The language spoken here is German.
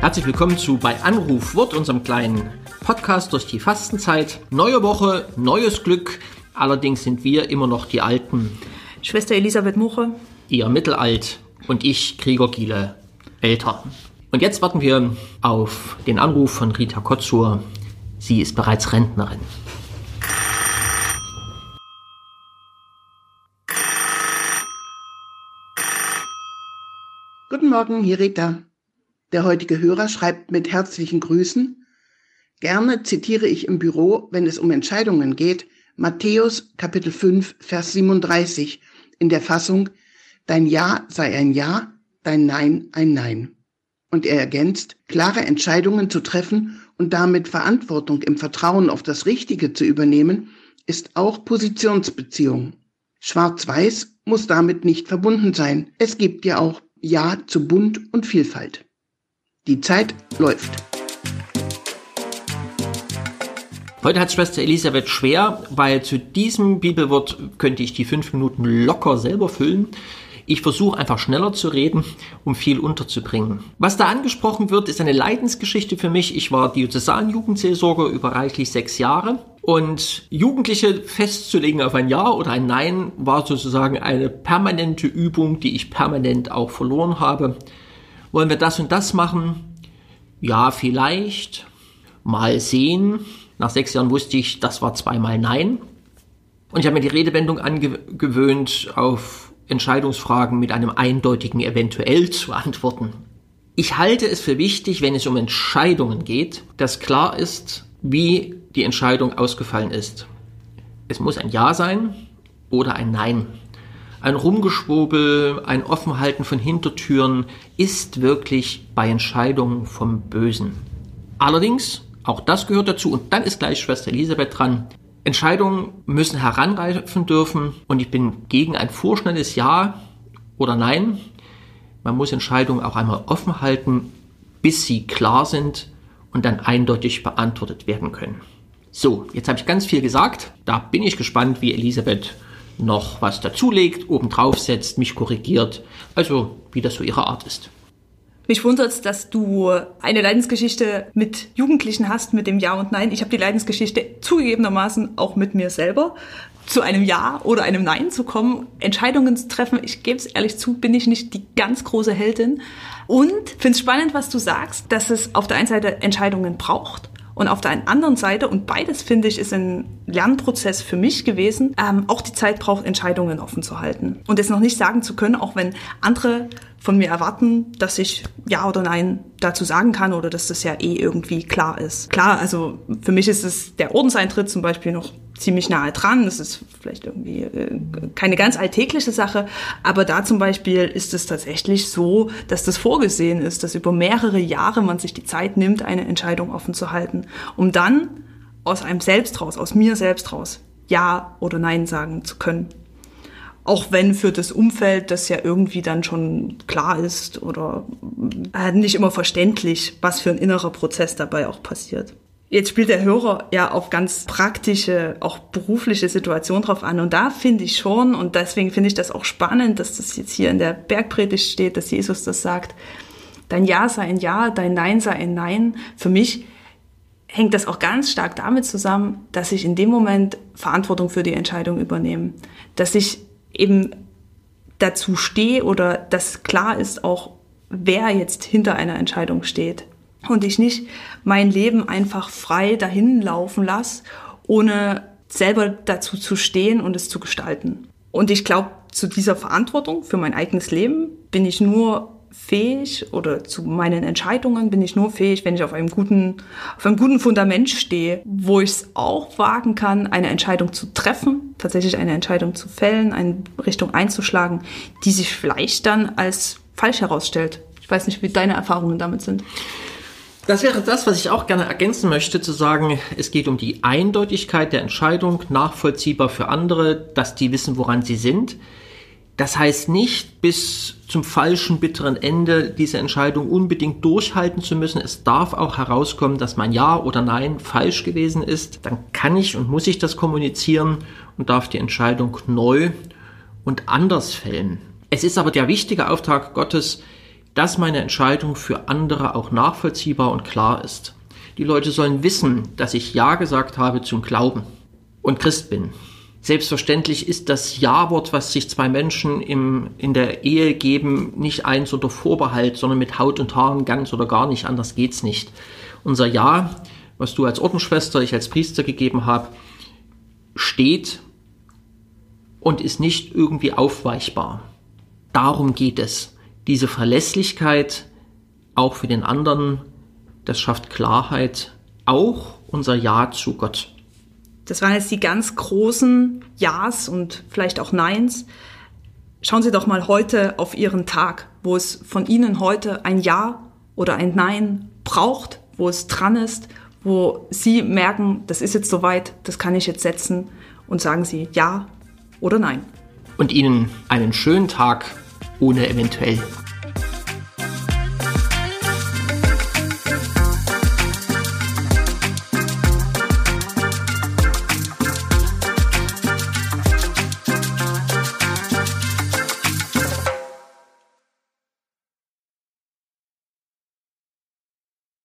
Herzlich willkommen zu bei Anruf Wort, unserem kleinen Podcast durch die Fastenzeit. Neue Woche, neues Glück. Allerdings sind wir immer noch die Alten. Schwester Elisabeth Muche. Ihr mittelalt und ich, Gregor Giele, älter. Und jetzt warten wir auf den Anruf von Rita Kotzur. Sie ist bereits Rentnerin. Guten Morgen, hier Rita. Der heutige Hörer schreibt mit herzlichen Grüßen. Gerne zitiere ich im Büro, wenn es um Entscheidungen geht, Matthäus Kapitel 5, Vers 37 in der Fassung, Dein Ja sei ein Ja, dein Nein ein Nein. Und er ergänzt, klare Entscheidungen zu treffen und damit Verantwortung im Vertrauen auf das Richtige zu übernehmen, ist auch Positionsbeziehung. Schwarz-Weiß muss damit nicht verbunden sein. Es gibt ja auch Ja zu Bunt und Vielfalt. Die Zeit läuft. Heute hat Schwester Elisabeth schwer, weil zu diesem Bibelwort könnte ich die fünf Minuten locker selber füllen. Ich versuche einfach schneller zu reden, um viel unterzubringen. Was da angesprochen wird, ist eine Leidensgeschichte für mich. Ich war Diözesan-Jugendseelsorger über reichlich sechs Jahre. Und Jugendliche festzulegen auf ein Ja oder ein Nein war sozusagen eine permanente Übung, die ich permanent auch verloren habe. Wollen wir das und das machen? Ja, vielleicht. Mal sehen. Nach sechs Jahren wusste ich, das war zweimal Nein. Und ich habe mir die Redewendung angewöhnt, auf Entscheidungsfragen mit einem eindeutigen eventuell zu antworten. Ich halte es für wichtig, wenn es um Entscheidungen geht, dass klar ist, wie die Entscheidung ausgefallen ist. Es muss ein Ja sein oder ein Nein. Ein Rumgeschwurbel, ein Offenhalten von Hintertüren ist wirklich bei Entscheidungen vom Bösen. Allerdings, auch das gehört dazu, und dann ist gleich Schwester Elisabeth dran, Entscheidungen müssen heranreifen dürfen und ich bin gegen ein vorschnelles Ja oder Nein. Man muss Entscheidungen auch einmal offen halten, bis sie klar sind und dann eindeutig beantwortet werden können. So, jetzt habe ich ganz viel gesagt. Da bin ich gespannt, wie Elisabeth noch was dazulegt, obendrauf setzt, mich korrigiert, also wie das so ihre Art ist. Mich wundert es, dass du eine Leidensgeschichte mit Jugendlichen hast, mit dem Ja und Nein. Ich habe die Leidensgeschichte zugegebenermaßen auch mit mir selber. Zu einem Ja oder einem Nein zu kommen, Entscheidungen zu treffen, ich gebe es ehrlich zu, bin ich nicht die ganz große Heldin. Und finde es spannend, was du sagst, dass es auf der einen Seite Entscheidungen braucht und auf der anderen Seite, und beides finde ich, ist ein Lernprozess für mich gewesen, ähm, auch die Zeit braucht, Entscheidungen offen zu halten. Und es noch nicht sagen zu können, auch wenn andere von mir erwarten, dass ich Ja oder Nein dazu sagen kann oder dass das ja eh irgendwie klar ist. Klar, also für mich ist es der Ordenseintritt zum Beispiel noch ziemlich nahe dran. Das ist vielleicht irgendwie äh, keine ganz alltägliche Sache, aber da zum Beispiel ist es tatsächlich so, dass das vorgesehen ist, dass über mehrere Jahre man sich die Zeit nimmt, eine Entscheidung offen zu halten, um dann aus einem selbst raus, aus mir selbst raus, Ja oder Nein sagen zu können. Auch wenn für das Umfeld das ja irgendwie dann schon klar ist oder äh, nicht immer verständlich, was für ein innerer Prozess dabei auch passiert. Jetzt spielt der Hörer ja auf ganz praktische, auch berufliche Situationen drauf an. Und da finde ich schon, und deswegen finde ich das auch spannend, dass das jetzt hier in der Bergpredigt steht, dass Jesus das sagt, dein Ja sei ein Ja, dein Nein sei ein Nein. Für mich hängt das auch ganz stark damit zusammen, dass ich in dem Moment Verantwortung für die Entscheidung übernehme. Dass ich eben dazu stehe oder dass klar ist auch, wer jetzt hinter einer Entscheidung steht und ich nicht mein Leben einfach frei dahin laufen lasse, ohne selber dazu zu stehen und es zu gestalten. Und ich glaube, zu dieser Verantwortung für mein eigenes Leben bin ich nur fähig oder zu meinen Entscheidungen bin ich nur fähig, wenn ich auf einem guten, auf einem guten Fundament stehe, wo ich es auch wagen kann, eine Entscheidung zu treffen, tatsächlich eine Entscheidung zu fällen, eine Richtung einzuschlagen, die sich vielleicht dann als falsch herausstellt. Ich weiß nicht, wie deine Erfahrungen damit sind. Das wäre das, was ich auch gerne ergänzen möchte, zu sagen, es geht um die Eindeutigkeit der Entscheidung, nachvollziehbar für andere, dass die wissen, woran sie sind. Das heißt nicht, bis zum falschen, bitteren Ende diese Entscheidung unbedingt durchhalten zu müssen. Es darf auch herauskommen, dass mein Ja oder Nein falsch gewesen ist. Dann kann ich und muss ich das kommunizieren und darf die Entscheidung neu und anders fällen. Es ist aber der wichtige Auftrag Gottes, dass meine Entscheidung für andere auch nachvollziehbar und klar ist. Die Leute sollen wissen, dass ich Ja gesagt habe zum Glauben und Christ bin. Selbstverständlich ist das Ja-Wort, was sich zwei Menschen im, in der Ehe geben, nicht eins unter Vorbehalt, sondern mit Haut und Haaren ganz oder gar nicht. Anders geht's nicht. Unser Ja, was du als Ordensschwester, ich als Priester gegeben habe, steht und ist nicht irgendwie aufweichbar. Darum geht es. Diese Verlässlichkeit auch für den anderen, das schafft Klarheit, auch unser Ja zu Gott. Das waren jetzt die ganz großen Ja's und vielleicht auch Neins. Schauen Sie doch mal heute auf Ihren Tag, wo es von Ihnen heute ein Ja oder ein Nein braucht, wo es dran ist, wo Sie merken, das ist jetzt soweit, das kann ich jetzt setzen und sagen Sie Ja oder Nein. Und Ihnen einen schönen Tag ohne eventuell.